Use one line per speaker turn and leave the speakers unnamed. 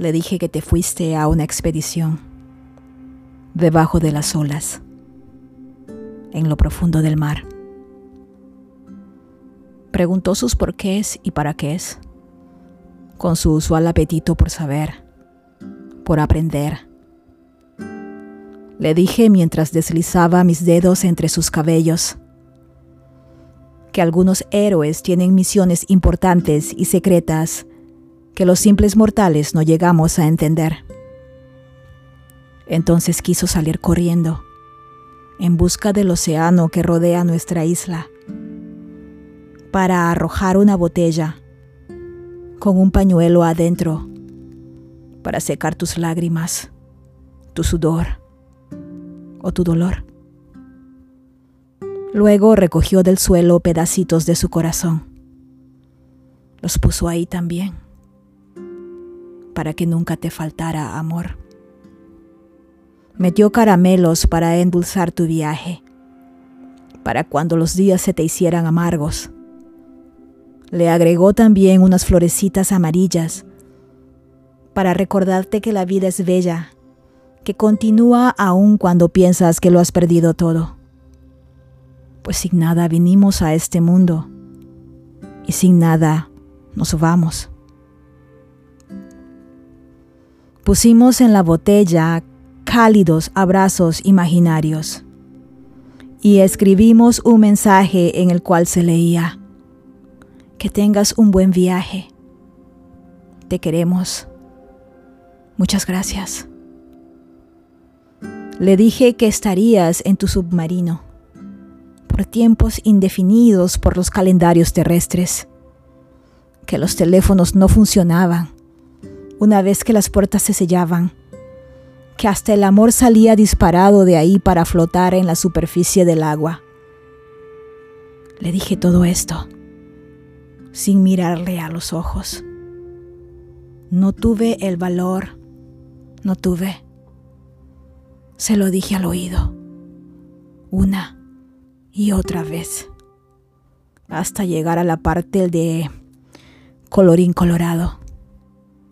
Le dije que te fuiste a una expedición debajo de las olas, en lo profundo del mar. Preguntó sus porqués y para qué es, con su usual apetito por saber, por aprender. Le dije mientras deslizaba mis dedos entre sus cabellos que algunos héroes tienen misiones importantes y secretas que los simples mortales no llegamos a entender. Entonces quiso salir corriendo, en busca del océano que rodea nuestra isla, para arrojar una botella con un pañuelo adentro, para secar tus lágrimas, tu sudor o tu dolor. Luego recogió del suelo pedacitos de su corazón. Los puso ahí también, para que nunca te faltara amor. Metió caramelos para endulzar tu viaje, para cuando los días se te hicieran amargos. Le agregó también unas florecitas amarillas, para recordarte que la vida es bella, que continúa aún cuando piensas que lo has perdido todo pues sin nada vinimos a este mundo y sin nada nos vamos. Pusimos en la botella cálidos abrazos imaginarios. Y escribimos un mensaje en el cual se leía, que tengas un buen viaje, te queremos, muchas gracias. Le dije que estarías en tu submarino tiempos indefinidos por los calendarios terrestres, que los teléfonos no funcionaban una vez que las puertas se sellaban, que hasta el amor salía disparado de ahí para flotar en la superficie del agua. Le dije todo esto sin mirarle a los ojos. No tuve el valor, no tuve. Se lo dije al oído. Una y otra vez, hasta llegar a la parte de colorín colorado.